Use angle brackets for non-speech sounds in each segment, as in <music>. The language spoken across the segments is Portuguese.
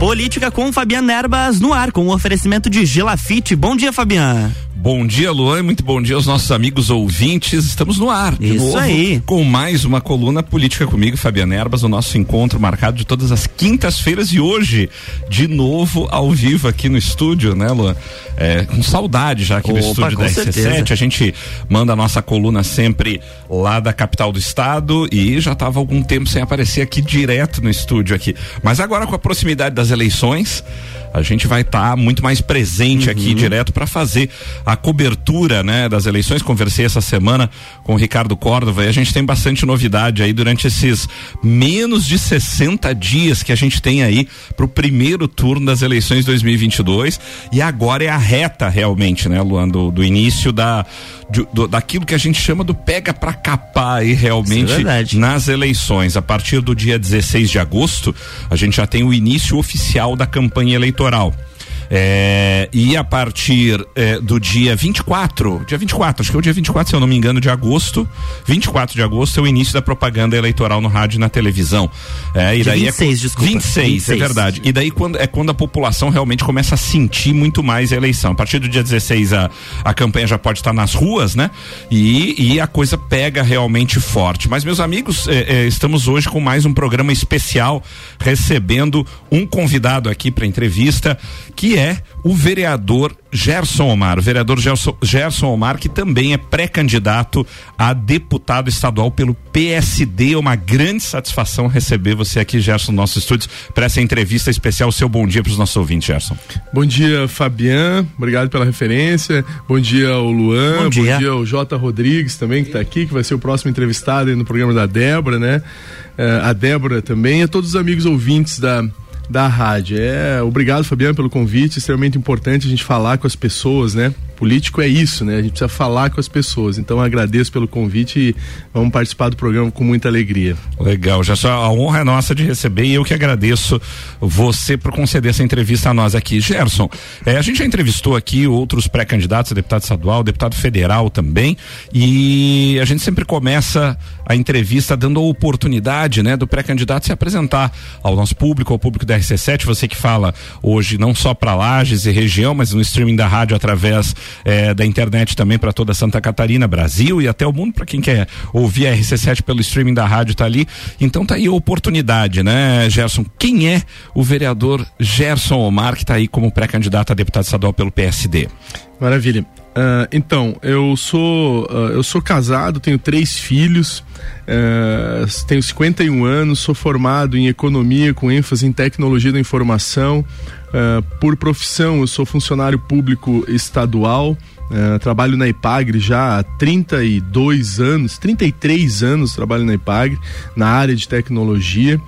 Política com Fabiana Erbas no ar, com o oferecimento de Gelafite. Bom dia, Fabiana. Bom dia, Luan, muito bom dia aos nossos amigos ouvintes. Estamos no ar. Isso novo, aí. Com mais uma coluna política comigo, Fabiana Erbas, o nosso encontro marcado de todas as quintas-feiras e hoje, de novo, ao vivo aqui no estúdio, né, Luan? É, com saudade já aqui Opa, no estúdio da certeza. RC7. A gente manda a nossa coluna sempre lá da capital do estado e já estava algum tempo sem aparecer aqui direto no estúdio aqui. Mas agora com a proximidade das eleições, a gente vai estar muito mais presente Uhum. aqui direto para fazer a cobertura, né, das eleições. Conversei essa semana com o Ricardo Córdova e a gente tem bastante novidade aí durante esses menos de 60 dias que a gente tem aí pro primeiro turno das eleições 2022 e agora é a reta realmente, né, Luan, do, do início da de- do- daquilo que a gente chama do pega pra capar aí realmente é nas eleições. A partir do dia 16 de agosto, a gente já tem o início oficial da campanha eleitoral eleitoral. É, e a partir é, do dia 24, dia 24, acho que é o dia 24, se eu não me engano, de agosto, 24 de agosto é o início da propaganda eleitoral no rádio e na televisão. É, e Dia daí 26, é, desculpa. 26, 26. é verdade. E daí quando, é quando a população realmente começa a sentir muito mais a eleição. A partir do dia 16 a, a campanha já pode estar nas ruas, né? E, e a coisa pega realmente forte. Mas, meus amigos, eh, eh, estamos hoje com mais um programa especial, recebendo um convidado aqui para entrevista, que é o vereador Gerson Omar. O vereador Gerson, Gerson Omar, que também é pré-candidato a deputado estadual pelo PSD. É uma grande satisfação receber você aqui, Gerson, no nosso estúdio, para essa entrevista especial. Seu bom dia para os nossos ouvintes, Gerson. Bom dia, Fabian. Obrigado pela referência. Bom dia ao Luan. Bom dia. ao Jota Rodrigues também, que está aqui, que vai ser o próximo entrevistado aí no programa da Débora, né? Eh, a Débora também, e a todos os amigos ouvintes da, da rádio. É, obrigado, Fabiano, pelo convite. Extremamente importante a gente falar com as pessoas, né? Político é isso, né? A gente precisa falar com as pessoas. Então agradeço pelo convite e vamos participar do programa com muita alegria. Legal, já a honra é nossa de receber e eu que agradeço você por conceder essa entrevista a nós aqui. Gerson, eh, a gente já entrevistou aqui outros pré-candidatos deputado estadual, deputado federal também, e a gente sempre começa a entrevista dando a oportunidade, né, do pré-candidato se apresentar ao nosso público, ao público da RC7, você que fala hoje não só para Lages e região, mas no streaming da rádio através eh, da internet também para toda Santa Catarina, Brasil e até o mundo para quem quer ouvir a RC7 pelo streaming da rádio tá ali. Então tá aí a oportunidade, né, Gerson? Quem é o vereador Gerson Omar que tá aí como pré-candidato a deputado estadual pelo PSD? Maravilha. Ah, então, eu sou ah, eu sou casado, tenho três filhos, ah, tenho 51 anos, sou formado em economia com ênfase em tecnologia da informação. Ah, por profissão, eu sou funcionário público estadual. ah, trabalho na Ipagre já há 32 anos, 33 anos trabalho na Ipagre, na área de tecnologia.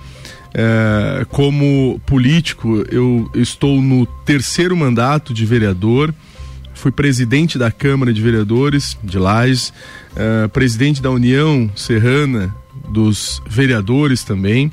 É, como político, eu estou no terceiro mandato de vereador. Fui presidente da Câmara de Vereadores de Lages, é, presidente da União Serrana dos Vereadores também.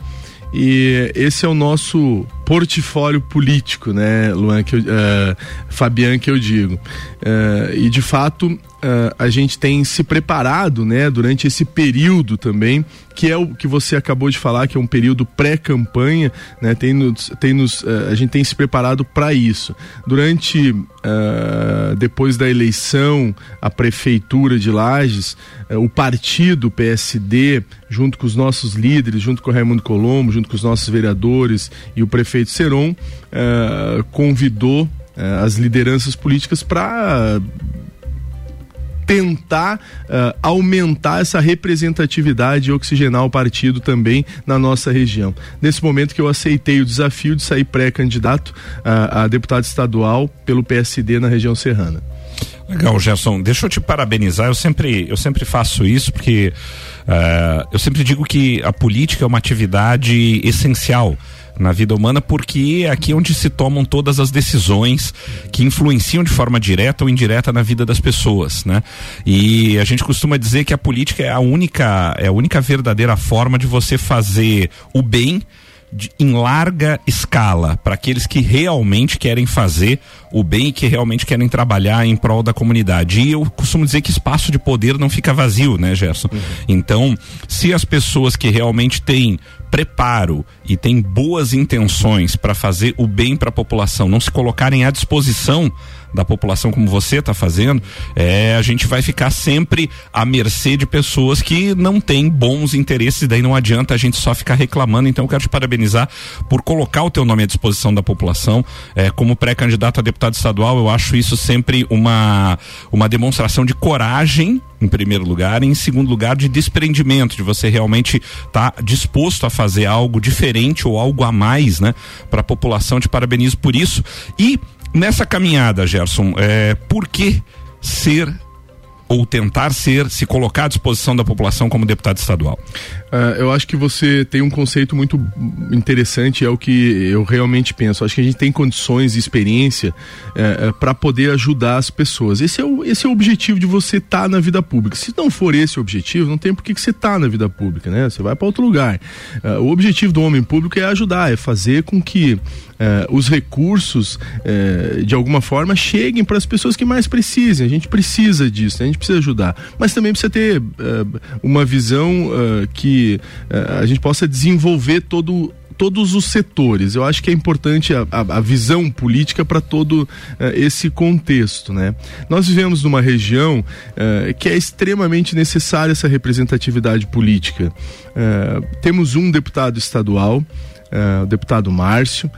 E esse é o nosso portfólio político, né, Luan, que eu, eh, Fabian, que eu digo. Eh, e de fato eh, a gente tem se preparado, né, durante esse período também, que é o que você acabou de falar, que é um período pré-campanha, né, tem nos, tem nos, eh, a gente tem se preparado para isso. Durante eh, depois da eleição à prefeitura de Lages, eh, o partido PSD, junto com os nossos líderes, junto com o Raimundo Colombo, junto com os nossos vereadores e o prefeito Seron, convidou eh, as lideranças políticas para tentar eh, aumentar essa representatividade e oxigenar o partido também na nossa região. Nesse momento que eu aceitei o desafio de sair pré-candidato a, a deputado estadual pelo PSD na região serrana. Legal, Gerson. Deixa eu te parabenizar. Eu sempre, eu sempre faço isso porque eh, eu sempre digo que a política é uma atividade essencial na vida humana porque é aqui onde se tomam todas as decisões que influenciam de forma direta ou indireta na vida das pessoas, né? E a gente costuma dizer que a política é a única é a única verdadeira forma de você fazer o bem de- em larga escala para aqueles que realmente querem fazer o bem e que realmente querem trabalhar em prol da comunidade. E eu costumo dizer que espaço de poder não fica vazio, né, Gerson? Então, se as pessoas que realmente têm preparo e tem boas intenções para fazer o bem para a população, não se colocarem à disposição da população como você está fazendo, é, a gente vai ficar sempre à mercê de pessoas que não têm bons interesses, daí não adianta a gente só ficar reclamando. Então eu quero te parabenizar por colocar o teu nome à disposição da população. É, como pré-candidato a deputado estadual, eu acho isso sempre uma, uma demonstração de coragem em primeiro lugar, e em segundo lugar, de desprendimento, de você realmente estar tá disposto a fazer algo diferente ou algo a mais, né, para a população. Te parabenizo por isso. E Nessa caminhada, Gerson, é, por que ser ou tentar ser, se colocar à disposição da população como deputado estadual? Uh, eu acho que você tem um conceito muito interessante, é o que eu realmente penso. Acho que a gente tem condições e experiência uh, é, é, para poder ajudar as pessoas. Esse é, o, esse é o objetivo de você estar tá na vida pública. Se não for esse o objetivo, não tem por que você estar tá na vida pública, né? Você vai para outro lugar. É, o objetivo do homem público é ajudar, é fazer com que os recursos, de alguma forma, cheguem para as pessoas que mais precisem. A gente precisa disso, né? a gente precisa ajudar. Mas também precisa ter uma visão que uh, a gente possa desenvolver todo todos os setores. Eu acho que é importante a, a, a visão política para todo uh, esse contexto, né? Nós vivemos numa região uh, que é extremamente necessária essa representatividade política. Uh, temos um deputado estadual, o deputado Márcio.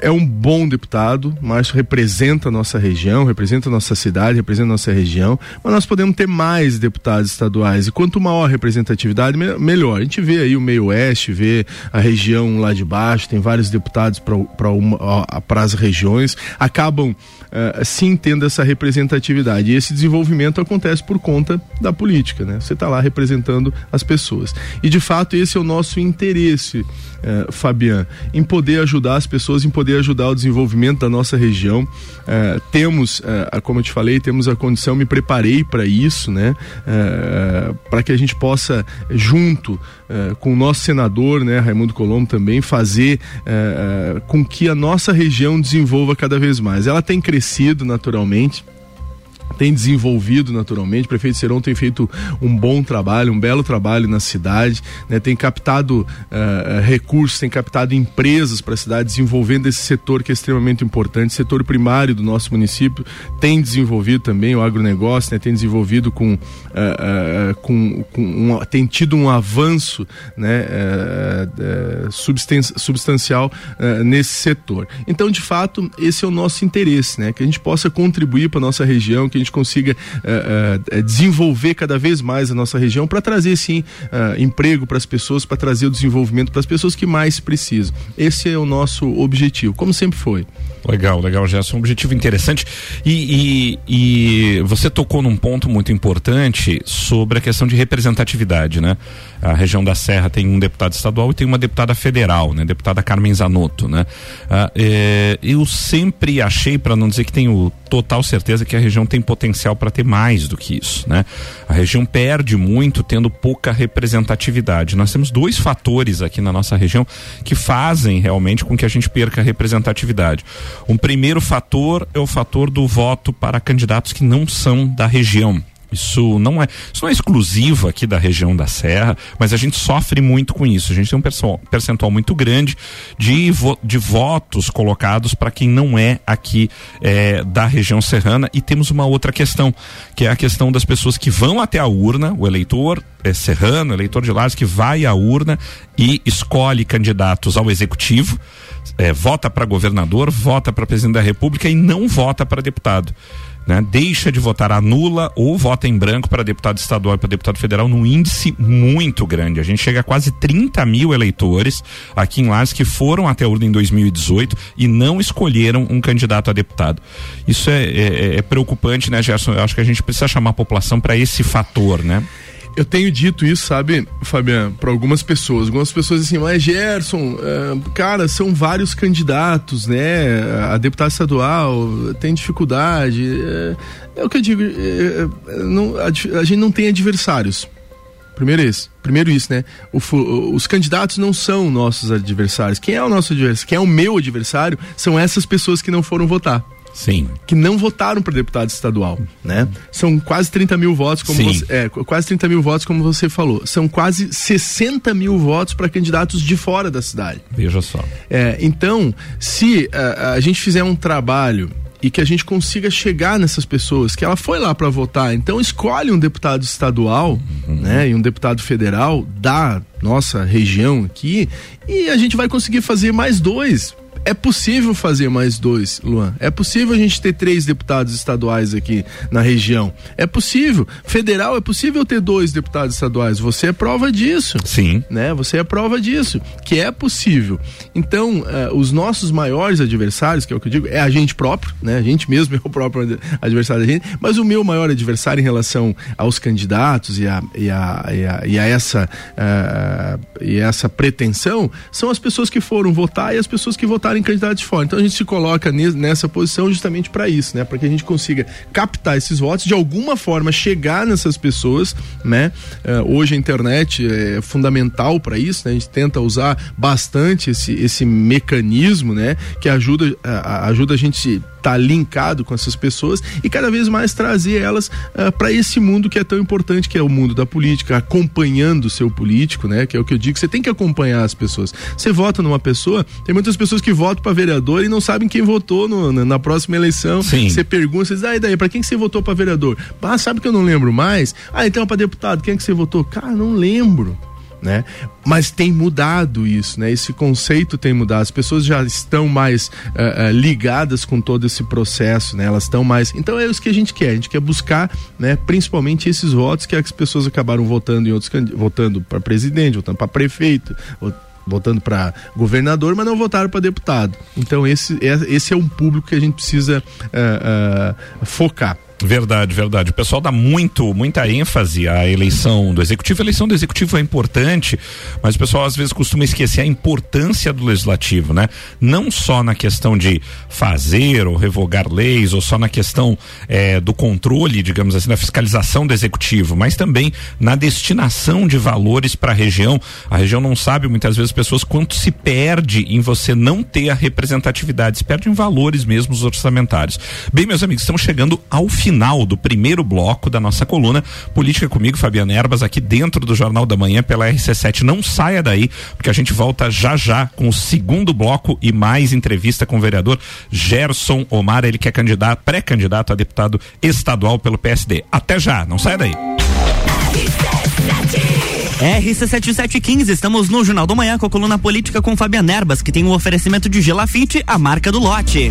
É um bom deputado, Márcio representa a nossa região, representa a nossa cidade, representa a nossa região, mas nós podemos ter mais deputados estaduais. E quanto maior a representatividade, melhor. A gente vê aí o meio oeste, vê a região lá de baixo, tem vários deputados para as regiões, acabam uh, sim tendo essa representatividade. E esse desenvolvimento acontece por conta da política, né? Você está lá representando as pessoas. E de fato esse é o nosso interesse, uh, Fabian, em poder ajudar as pessoas, em poder ajudar o desenvolvimento da nossa região. Uh, temos, uh, como eu te falei, temos a condição, me preparei para isso, né? Para que a gente possa, junto com o nosso senador, né, Raimundo Colombo, também fazer com que a nossa região desenvolva cada vez mais. Ela tem crescido naturalmente tem desenvolvido naturalmente. O prefeito Serão tem feito um bom trabalho, um belo trabalho na cidade, né? tem captado uh, recursos, tem captado empresas para a cidade, desenvolvendo esse setor que é extremamente importante, setor primário do nosso município, tem desenvolvido também o agronegócio, né? tem desenvolvido com, uh, uh, com, com um, tem tido um avanço né? substancial nesse setor. Então, de fato, esse é o nosso interesse, né? que a gente possa contribuir para nossa região, que gente consiga uh, uh, desenvolver cada vez mais a nossa região para trazer sim uh, emprego para as pessoas, para trazer o desenvolvimento para as pessoas que mais precisam. Esse é o nosso objetivo, como sempre foi. Legal, legal, Gerson. Um objetivo interessante. E, e, e, você tocou num ponto muito importante sobre a questão de representatividade, né? A região da Serra tem um deputado estadual e tem uma deputada federal, né? Deputada Carmen Zanotto, né? Ah, é, eu sempre achei, para não dizer que tenho total certeza, que a região tem potencial para ter mais do que isso, né? A região perde muito tendo pouca representatividade. Nós temos dois fatores aqui na nossa região que fazem realmente com que a gente perca representatividade. Um primeiro fator é o fator do voto para candidatos que não são da região. Isso não é, isso não é exclusivo aqui da região da Serra, mas a gente sofre muito com isso. A gente tem um percentual muito grande de, vo, de votos colocados para quem não é aqui é, da região serrana. E temos uma outra questão, que é a questão das pessoas que vão até a urna, o eleitor é, serrano, eleitor de Lages, que vai à urna e escolhe candidatos ao executivo é, vota para governador, vota para presidente da República e não vota para deputado. Né? Deixa de votar, anula ou vota em branco para deputado estadual e para deputado federal num índice muito grande. A gente chega a quase 30 mil eleitores aqui em Lages que foram até a urna em 2018 e não escolheram um candidato a deputado. Isso é, é, é preocupante, né, Gerson? Eu acho que a gente precisa chamar a população para esse fator, né? Eu tenho dito isso, sabe, Fabiano, para algumas pessoas. Algumas pessoas assim, mas Gerson, uh, cara, são vários candidatos, né? A deputada estadual tem dificuldade. É, é o que eu digo, não, a, a, gente não tem adversários. Primeiro isso. Primeiro isso, né? O, os candidatos não são nossos adversários. Quem é o nosso adversário? Quem é o meu adversário? São essas pessoas que não foram votar. Sim. que não votaram para deputado estadual, né? São quase 30 mil votos, como Sim. você, é, qu- quase 30 mil votos, como você falou. São quase 60 mil votos para candidatos de fora da cidade. Veja só. É, então, se ah, a gente fizer um trabalho e que a gente consiga chegar nessas pessoas, que ela foi lá para votar, então escolhe um deputado estadual, né, e um deputado federal da nossa região aqui, e a gente vai conseguir fazer mais dois. É possível fazer mais dois, Luan. É possível a gente ter três deputados estaduais aqui na região. É possível. Federal, é possível ter dois deputados estaduais. Você é prova disso Sim. né? Você é prova disso, que é possível. Então, eh, os nossos maiores adversários, que é o que eu digo, é a gente próprio, né? A gente mesmo <laughs> é o próprio ad- adversário da gente, mas o meu maior adversário em relação aos candidatos e a, e a, e a, e a essa, eh, e essa pretensão são as pessoas que foram votar e as pessoas que votaram em candidatos fora. Então a gente se coloca ne- nessa posição justamente para isso, né? Para que a gente consiga captar esses votos, de alguma forma chegar nessas pessoas, né? Eh, hoje a internet é fundamental para isso, né? A gente tenta usar bastante esse, esse mecanismo, né? Que ajuda ajuda a gente estar linkado com essas pessoas e cada vez mais trazer elas para esse mundo que é tão importante, que é o mundo da política, acompanhando o seu político, né? Que é o que eu digo, você tem que acompanhar as pessoas. Você vota numa pessoa, tem muitas pessoas que votam para vereador e não sabem quem votou no- na, na próxima eleição. Sim. Você pergunta, você diz, ah, e daí, para quem que você votou para vereador? Ah, sabe que eu não lembro mais? Ah, então para deputado, quem é que você votou? Cara, não lembro. Né? Mas tem mudado isso, né? Esse conceito tem mudado. As pessoas já estão mais eh, eh, ligadas com todo esse processo, né? Elas estão mais. Então é isso que a gente quer. A gente quer buscar, né? Principalmente esses votos que as pessoas acabaram votando em outros votando para presidente, votando para prefeito, vo- votando para governador, mas não votaram para deputado. Então esse é, esse é um público que a gente precisa eh, focar. Verdade, verdade. O pessoal dá muito, muita ênfase à eleição do executivo. A eleição do executivo é importante, mas o pessoal às vezes costuma esquecer a importância do legislativo, né? Não só na questão de fazer ou revogar leis, ou só na questão eh, do controle, digamos assim, da fiscalização do executivo, mas também na destinação de valores para a região. A região não sabe muitas vezes pessoas quanto se perde em você não ter a representatividade, se perde em valores mesmo os orçamentários. Bem, meus amigos, estamos chegando ao final do primeiro bloco da nossa coluna Política comigo, Fabiana Erbas, aqui dentro do Jornal da Manhã pela RC7. Não saia daí, porque a gente volta já já com o segundo bloco e mais entrevista com o vereador Gerson Omar, ele que é candidato, pré-candidato a deputado estadual pelo PSD. Até já, não saia daí. RC7715, estamos no Jornal do Manhã com a coluna política com Fabiana Erbas, que tem um oferecimento de Gelafite, a marca do lote.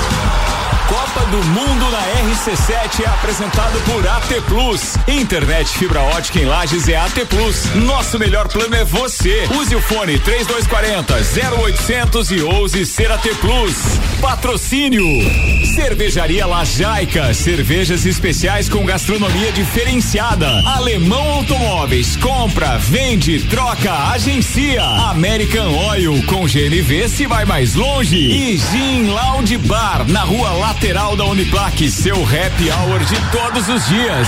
Copa do Mundo na RC7 é apresentado por AT Plus. Internet fibra ótica em Lages é AT Plus. Nosso melhor plano é você. Use o fone 3240 0800 e ouse ser AT Plus. Patrocínio. Cervejaria Lajaica. Cervejas especiais com gastronomia diferenciada. Alemão Compra, vende, troca, agencia. American Oil. Com GNV se vai mais longe. E Gin Lounge Bar. Na rua lateral da Uniplaque. Seu happy hour de todos os dias.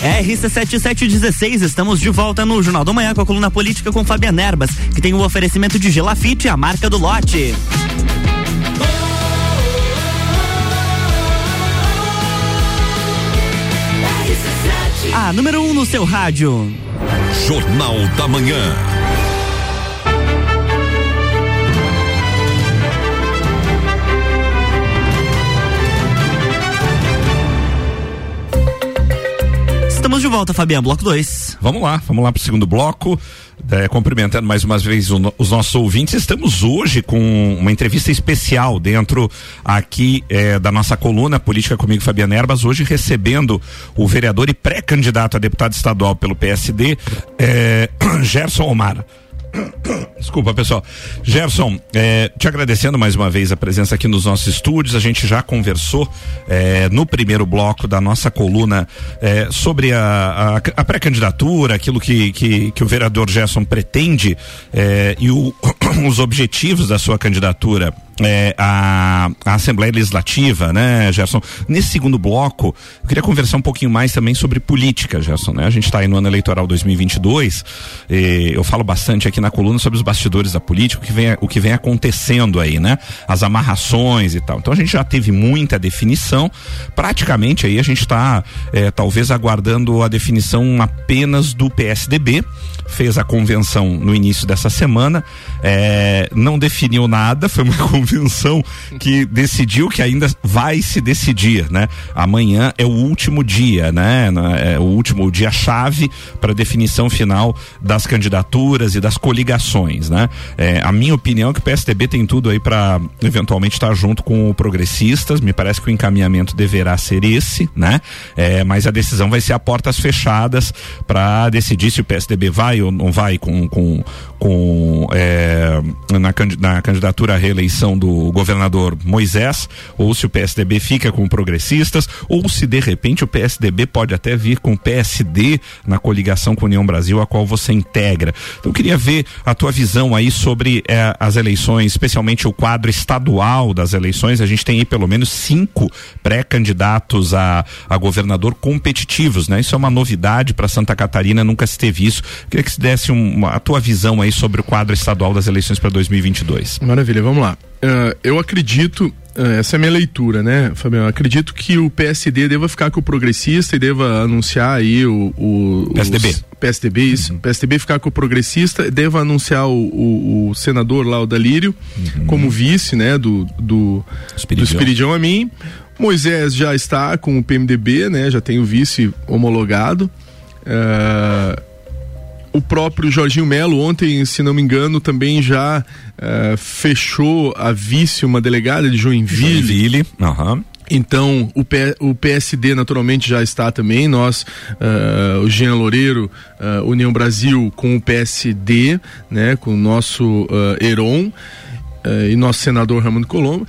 RC7716, estamos de volta no Jornal do Manhã com a coluna política com Fabiana Erbas, que tem o oferecimento de Gelafite, a marca do lote. A número 1 um no seu rádio. Jornal da Manhã. Volta, Fabiano, bloco 2. Vamos lá, vamos lá pro segundo bloco. É, cumprimentando mais uma vez o, os nossos ouvintes, estamos hoje com uma entrevista especial dentro aqui é, da nossa coluna Política comigo, Fabiana Erbas, hoje recebendo o vereador e pré-candidato a deputado estadual pelo PSD, é, <clears throat> Gerson Omar. Desculpa, pessoal. Gerson, é, te agradecendo mais uma vez a presença aqui nos nossos estúdios. A gente já conversou é, no primeiro bloco da nossa coluna é, sobre a, a, a pré-candidatura, aquilo que, que, que, o vereador Gerson pretende e o, <coughs> os objetivos da sua candidatura é, a, a, Assembleia Legislativa, né, Gerson? Nesse segundo bloco, eu queria conversar um pouquinho mais também sobre política, Gerson, né? A gente está aí no ano eleitoral 2022, eu falo bastante aqui na coluna sobre os bastidores da política, o que vem, o que vem acontecendo aí, né? As amarrações e tal. Então a gente já teve muita definição, praticamente aí a gente está é, talvez aguardando a definição apenas do PSDB, fez a convenção no início dessa semana, é, não definiu nada, foi uma <laughs> convenção que decidiu que ainda vai se decidir, né? Amanhã é o último dia, né? É o último dia chave para definição final das candidaturas e das coligações, né? É, a minha opinião é que o PSDB tem tudo aí para eventualmente estar tá junto com o progressistas, me parece que o encaminhamento deverá ser esse, né? É, mas a decisão vai ser a portas fechadas para decidir se o PSDB vai ou não vai com, com, com é, na, na candidatura à reeleição do governador Moisés, ou se o PSDB fica com progressistas, ou se de repente o PSDB pode até vir com o PSD na coligação com a União Brasil, a qual você integra. Então eu queria ver a tua visão aí sobre é, as eleições, especialmente o quadro estadual das eleições. A gente tem aí pelo menos cinco pré-candidatos a, a governador competitivos, né? Isso é uma novidade para Santa Catarina, nunca se teve isso. Eu queria que se desse uma, a tua visão aí sobre o quadro estadual das eleições para 2022. Maravilha, vamos lá. Uh, eu acredito, uh, essa é a minha leitura, né, Fabiano? Acredito que o PSD deva ficar com o progressista e deva anunciar aí o. o PSDB. Os, PSDB, isso. Uhum. PSDB ficar com o progressista, deva anunciar o, o, o senador lá, o Dalírio, uhum. como vice, né, do, do, Espiridião. do Espiridião a mim. Moisés já está com o PMDB, né, já tem o vice homologado. Uh, o próprio Jorginho Melo, ontem, se não me engano, também já uh, fechou a vice uma delegada de Joinville. Joinville, uhum. Então, o, P, o PSD naturalmente já está também. Nós, uh, o Jean Loureiro, uh, União Brasil, com o PSD, né, com o nosso uh, Heron. Uh, e nosso senador Ramon Colombo.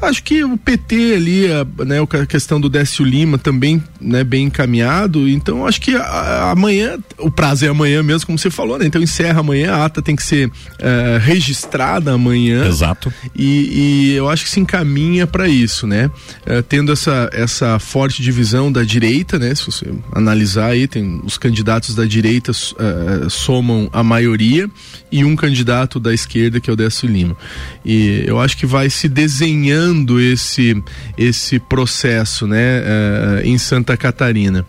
Acho que o PT ali, a, né, a questão do Décio Lima também, né, bem encaminhado. Então, acho que a, a, amanhã, o prazo é amanhã mesmo, como você falou, né? Então, encerra amanhã, a ata tem que ser uh, registrada amanhã. Exato. E, e, eu acho que se encaminha para isso, né? Uh, tendo essa, essa forte divisão da direita, né? Se você analisar aí, tem os candidatos da direita uh, somam a maioria e um candidato da esquerda, que é o Décio Lima. E eu acho que vai se desenhando esse esse processo, né, uh, em Santa Catarina.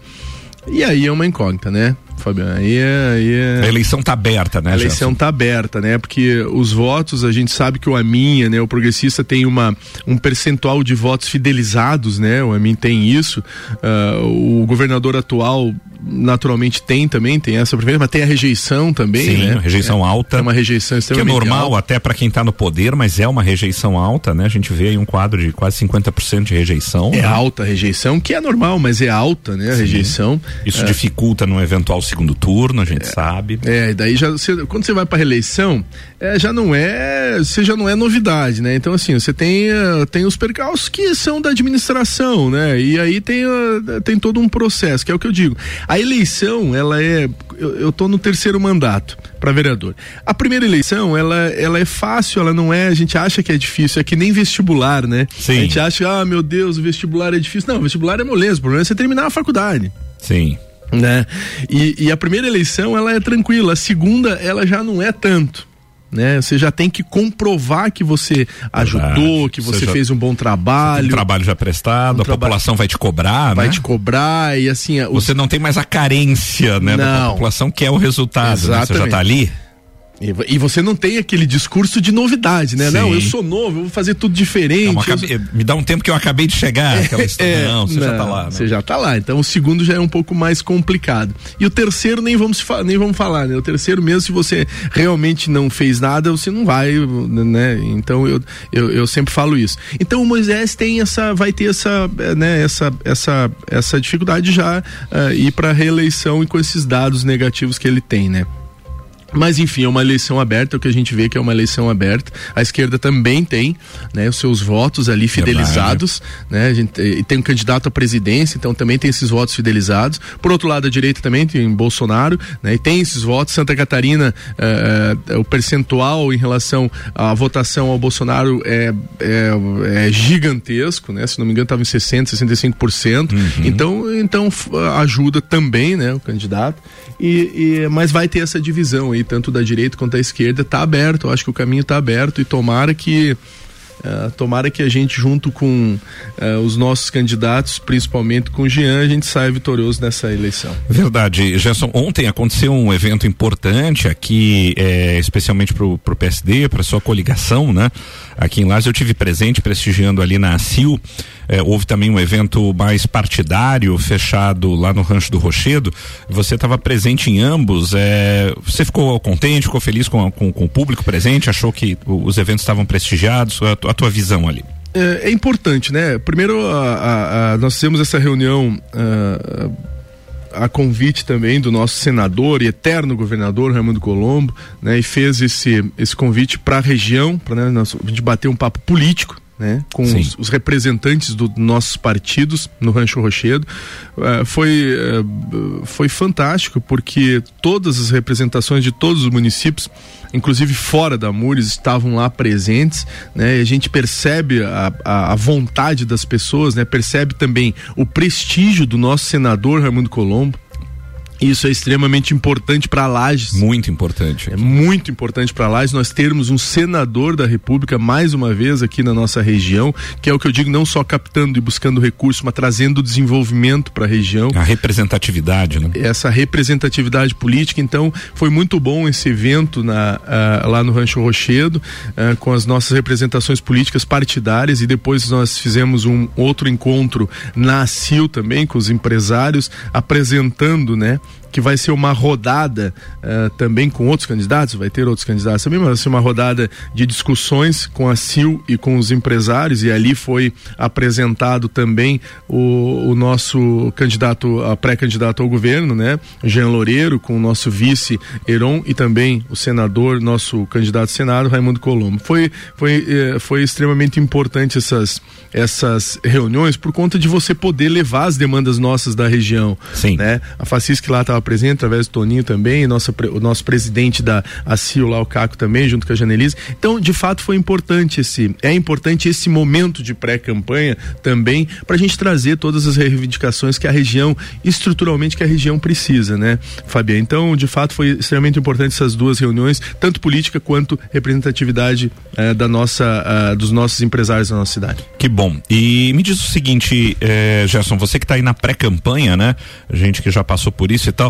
E aí é uma incógnita, né? Fabiano, aí é, aí é... A eleição tá aberta, né? A eleição tá aberta, né? Porque os votos, a gente sabe que o Aminha, né? O progressista tem uma, um percentual de votos fidelizados, né? O Amin tem isso. Uh, o governador atual naturalmente tem também, tem essa preferência, mas tem a rejeição também, Sim, né? rejeição é, alta. É uma rejeição extremamente Que é normal alta. até para quem está no poder, mas é uma rejeição alta, né? A gente vê aí um quadro de quase 50% de rejeição. É né? alta a rejeição, que é normal, mas é alta, né? A Sim. rejeição. Isso é. dificulta no eventual segundo turno, a gente é. sabe. É, daí já você, quando você vai para reeleição, é, já não é, você já não é novidade, né? Então assim, você tem uh, tem os percalços que são da administração, né? E aí tem uh, tem todo um processo, que é o que eu digo. A eleição ela é. Eu, tô no terceiro mandato para vereador. A primeira eleição, ela, ela é fácil, ela não é. A gente acha que é difícil, é que nem vestibular, né? Sim. A gente acha, ah, meu Deus, o vestibular é difícil. Não, vestibular é moleza, o problema é você terminar a faculdade. Sim. Né? E, e a primeira eleição, ela é tranquila, a segunda, ela já não é tanto né? Você já tem que comprovar que você ajudou, que você, você fez um bom trabalho. Um trabalho já prestado, um a população vai te cobrar, vai né? te cobrar e assim. Os... Você não tem mais a carência, né? Não. Da população que é o resultado, né? Você já tá ali. E, você não tem aquele discurso de novidade, né? Sim. Não, eu sou novo, eu vou fazer tudo diferente. Não, eu acabe- sou- Me dá um tempo que eu acabei de chegar. <laughs> É, não, você já tá lá. né? Você já tá lá. Então o segundo já é um pouco mais complicado. E o terceiro nem vamos, nem vamos falar, né? O terceiro mesmo, se você realmente não fez nada, você não vai, né? Então eu, eu, eu sempre falo isso. Então o Moisés tem essa, vai ter essa, eh, né? Essa, essa, essa dificuldade já eh, ir para reeleição e com esses dados negativos que ele tem, né? Mas enfim, é uma eleição aberta, é o que a gente vê que é uma eleição aberta. A esquerda também tem, né, os seus votos ali fidelizados, né? A gente, e tem um candidato à presidência, então também tem esses votos fidelizados. Por outro lado, a direita também tem Bolsonaro, né? E tem esses votos. Santa Catarina, eh, o percentual em relação à votação ao Bolsonaro é, é, é gigantesco, né? Se não me engano, estava em 60, 65%. Então, então f- ajuda também, né, o candidato. E, e- mas vai ter essa divisão aí, tanto da direita quanto da esquerda, tá aberto. Eu acho que o caminho tá aberto e tomara que eh, tomara que a gente, junto com eh, os nossos candidatos, principalmente com o Jean, a gente saia vitorioso nessa eleição. Verdade, Gerson. Ontem aconteceu um evento importante aqui, é, especialmente para o PSD, para sua coligação, né? Aqui em Lages eu tive presente prestigiando ali na ACIL. É, houve também um evento mais partidário, fechado lá no Rancho do Rochedo. Você estava presente em ambos. é, você ficou contente, ficou feliz com, a- com- com o público presente? Achou que os eventos estavam prestigiados? A, tu- a tua visão ali? É, é importante, né? Primeiro, a- a- a- nós fizemos essa reunião. ah, a convite também do nosso senador e eterno governador Raimundo Colombo, né, e fez esse, esse convite para a região, para né, a gente bater um papo político. Né, com os, os representantes dos nossos partidos no Rancho Rochedo. Eh, foi b- foi fantástico porque todas as representações de todos os municípios inclusive fora da Mures estavam lá presentes né, e a gente percebe a, a, a vontade das pessoas né, percebe também o prestígio do nosso senador Raimundo Colombo isso é extremamente importante para Lages Muito importante. é muito importante para Lages nós termos um senador da República mais uma vez aqui na nossa região, que é o que eu digo, não só captando e buscando recursos, mas trazendo desenvolvimento para a região. A representatividade, né? Essa representatividade política, então foi muito bom esse evento na, ah, lá no Rancho Rochedo, ah, com as nossas representações políticas partidárias, e depois nós fizemos um outro encontro na CIL também, com os empresários, apresentando, né? Que vai ser uma rodada eh, também com outros candidatos, vai ter outros candidatos também, mas vai ser uma rodada de discussões com a CIL e com os empresários, e ali foi apresentado também o, o nosso candidato, a pré-candidato ao governo, né? Jean Loureiro, com o nosso vice Heron e também o senador, nosso candidato ao Senado, Raimundo Colombo. Foi, foi, eh, foi extremamente importante essas, essas reuniões por conta de você poder levar as demandas nossas da região. Sim. Né? A Facisc lá estava presente, através do Toninho também, nossa, o nosso presidente da ACIO lá, o Caco também, junto com a Janelise. Então, de fato, foi importante esse, é importante esse momento de pré-campanha também, para a gente trazer todas as reivindicações que a região, estruturalmente, que a região precisa, né, Fabiana? Então, de fato, foi extremamente importante essas duas reuniões, tanto política quanto representatividade eh, da nossa, dos nossos empresários da nossa cidade. Que bom. E me diz o seguinte, eh, Gerson, você que está aí na pré-campanha, né? Gente que já passou por isso e tal.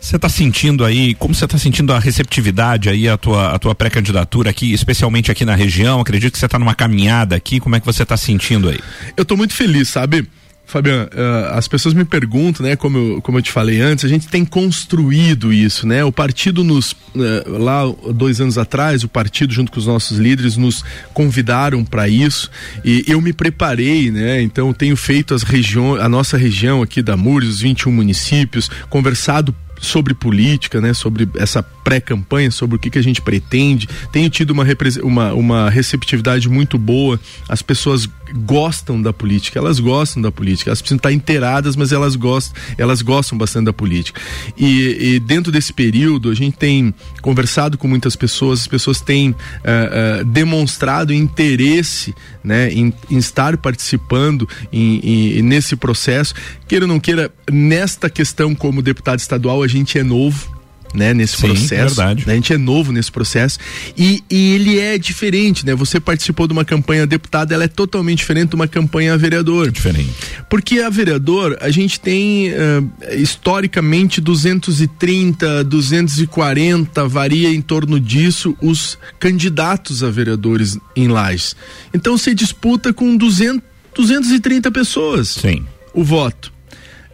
Você está sentindo aí, como você está sentindo a receptividade aí, a tua, a tua pré-candidatura aqui, especialmente aqui na região? Acredito que você está numa caminhada aqui. Como é que você está sentindo aí? Eu tô muito feliz, sabe? Fabiano, eh, as pessoas me perguntam, né, como eu, como eu te falei antes, a gente tem construído isso, né? O partido nos, eh, lá dois anos atrás, o partido junto com os nossos líderes nos convidaram para isso e eu me preparei, né? Então tenho feito as regiões, a nossa região aqui da Mures, os 21 municípios, conversado sobre política, né, sobre essa pré-campanha, sobre o que, que a gente pretende. Tenho tido uma, uma, uma receptividade muito boa. As pessoas gostam da política, elas gostam da política. Elas precisam estar inteiradas, mas elas gostam, elas gostam bastante da política. E, e dentro desse período, a gente tem conversado com muitas pessoas, as pessoas têm eh, eh, demonstrado interesse né, em, em estar participando em, em- nesse processo. Queira ou não queira, nesta questão como deputado estadual, a gente é novo. Né, nesse Sim, processo. verdade. né, A gente é novo nesse processo e, e ele é diferente, né? Você participou de uma campanha deputado, ela é totalmente diferente de uma campanha vereador. Diferente. Porque a vereador, a gente tem ah, historicamente 230, 240, varia em torno disso os candidatos a vereadores em Lages. Então você disputa com 200, 230 pessoas Sim. o voto.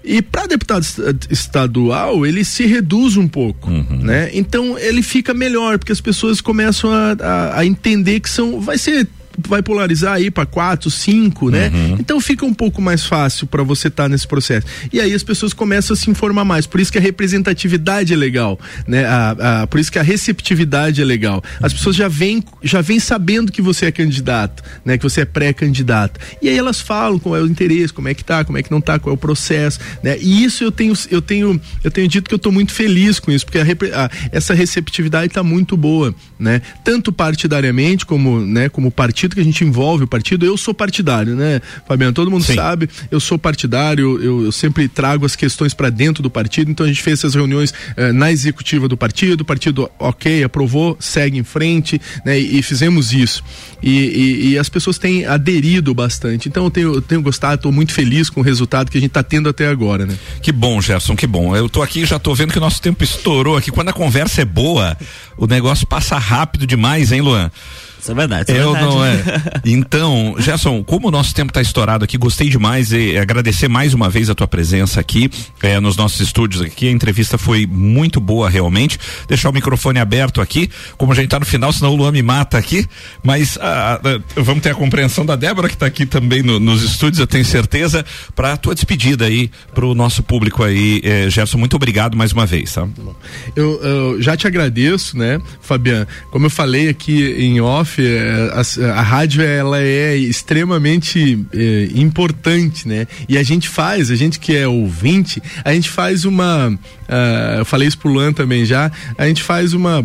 E para deputado est- estadual, ele se reduz um pouco, né? Então ele fica melhor, porque as pessoas começam a, a, a entender que são. Vai ser. Vai polarizar aí para quatro, cinco, né? Então fica um pouco mais fácil para você estar nesse processo. E aí as pessoas começam a se informar mais. Por isso que a representatividade é legal, né? A, a- por isso que a receptividade é legal. As pessoas já vêm já vêm sabendo que você é candidato, né? Que você é pré-candidato. E aí elas falam qual é o interesse, como é que tá, como é que não tá, qual é o processo, né? E isso eu tenho eu tenho eu tenho dito que eu estou muito feliz com isso, porque a a- essa receptividade está muito boa, né? Tanto partidariamente como, né, como partido que a gente envolve o partido. Eu sou partidário, né, Fabiano? Todo mundo Sim. sabe, eu sou partidário, eu, eu sempre trago as questões para dentro do partido, então a gente fez essas reuniões eh, na executiva do partido, o partido, ok, aprovou, segue em frente, né, e, e fizemos isso. E, e- e as pessoas têm aderido bastante. Então eu tenho, eu tenho gostado, estou muito feliz com o resultado que a gente está tendo até agora, né? Que bom, Gerson, que bom. Eu tô aqui e já tô vendo que o nosso tempo estourou aqui. Quando a conversa é boa, o negócio passa rápido demais, hein, Luan? Isso é verdade. Isso é Eu verdade. não é. <laughs> Então, Gerson, como o nosso tempo está estourado aqui, gostei demais e agradecer mais uma vez a tua presença aqui eh, nos nossos estúdios aqui. A entrevista foi muito boa realmente. Deixar o microfone aberto aqui, como a gente tá no final, senão o Luan me mata aqui. Mas ah, ah, vamos ter a compreensão da Débora que está aqui também no- nos estúdios, eu tenho certeza, para a tua despedida aí para o nosso público aí, eh, Gerson. Muito obrigado mais uma vez, tá? Eu, eu já te agradeço, né, Fabiano? Como eu falei aqui em off, eh, a, a rádio ela é extremamente eh, importante, né? E a gente faz, a gente que é ouvinte, a gente faz uma. ah, eu falei isso pro Luan também já, a gente faz uma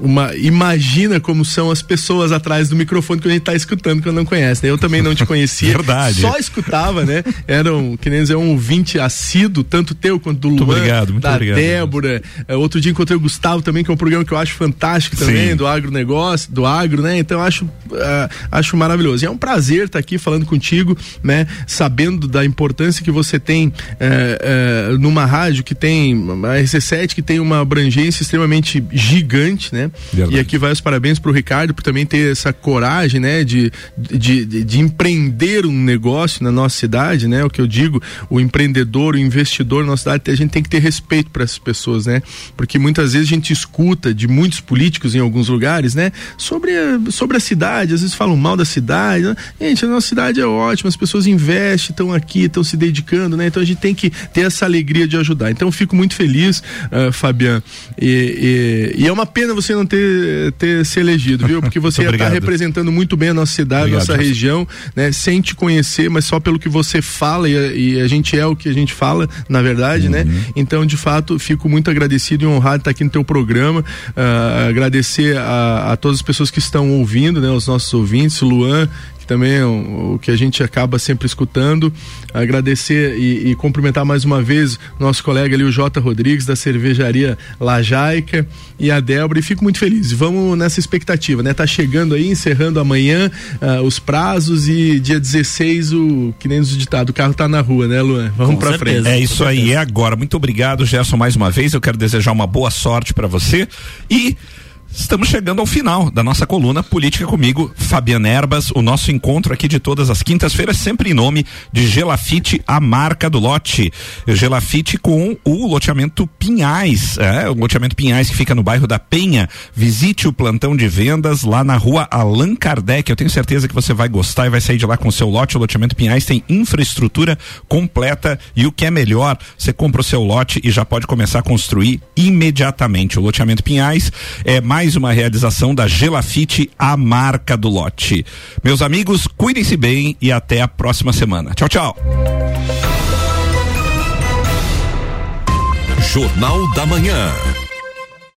uma imagina como são as pessoas atrás do microfone que a gente tá escutando que eu não conhece, né? Eu também não te conhecia. <laughs> Verdade. Só escutava, né? Era um, que nem dizer, um ouvinte assíduo, tanto teu quanto do Muito Luan, obrigado, muito da obrigado. Débora. É, outro dia encontrei o Gustavo também, que é um programa que eu acho fantástico também, Sim. do agronegócio, do agro, né? Então eu acho, ah, acho maravilhoso. E é um prazer estar aqui falando contigo, né? Sabendo da importância que você tem eh, numa rádio que tem, a RC7, que tem uma abrangência extremamente gigante, né? Verdade. E aqui vai os parabéns pro Ricardo por também ter essa coragem, né? De, de, de, de empreender um negócio na nossa cidade, né? O que eu digo, o empreendedor, o investidor na nossa cidade, a gente tem que ter respeito para essas pessoas, né? Porque muitas vezes a gente escuta de muitos políticos em alguns lugares, né? Sobre a, sobre a cidade, às vezes falam mal da cidade. Né? Gente, a nossa cidade é ótima, as pessoas investem, estão aqui, estão se dedicando, né? Então a gente tem que ter essa alegria de ajudar. Então eu fico muito feliz, Fabiano. E, e- e é uma pena você não ter, ter se elegido, viu? Porque <laughs> você está representando muito bem a nossa cidade, Obrigado, nossa região, né? Sem te conhecer, mas só pelo que você fala e a, e a gente é o que a gente fala, na verdade, né? Uhum. Então, de fato, fico muito agradecido e honrado de estar aqui no teu programa. Ah, agradecer a, a todas as pessoas que estão ouvindo, né? Os nossos ouvintes, Luan, que também é o, o que a gente acaba sempre escutando. Agradecer e, e cumprimentar mais uma vez nosso colega ali, o Jota Rodrigues, da cervejaria Lajaica, e a Débora, e fico muito feliz. Vamos nessa expectativa, né? Tá chegando aí, encerrando amanhã ah, os prazos e dia 16, o que nem nos ditado, o carro tá na rua, né, Luan? Vamos certeza. frente. É isso aí, é agora. Muito obrigado, Gerson, mais uma vez. Eu quero desejar uma boa sorte para você e Estamos chegando ao final da nossa coluna Política comigo, Fabiana Erbas, o nosso encontro aqui de todas as quintas-feiras, sempre em nome de Gelafite, a marca do lote. Gelafite com o loteamento Pinhais, é, o loteamento Pinhais que fica no bairro da Penha. Visite o plantão de vendas lá na rua Allan Kardec. Eu tenho certeza que você vai gostar e vai sair de lá com o seu lote. O loteamento Pinhais tem infraestrutura completa e o que é melhor, você compra o seu lote e já pode começar a construir imediatamente. O loteamento Pinhais é mais uma realização da Gelafite, a marca do lote. Meus amigos, cuidem-se bem e até a próxima semana. Tchau, tchau. Jornal da Manhã.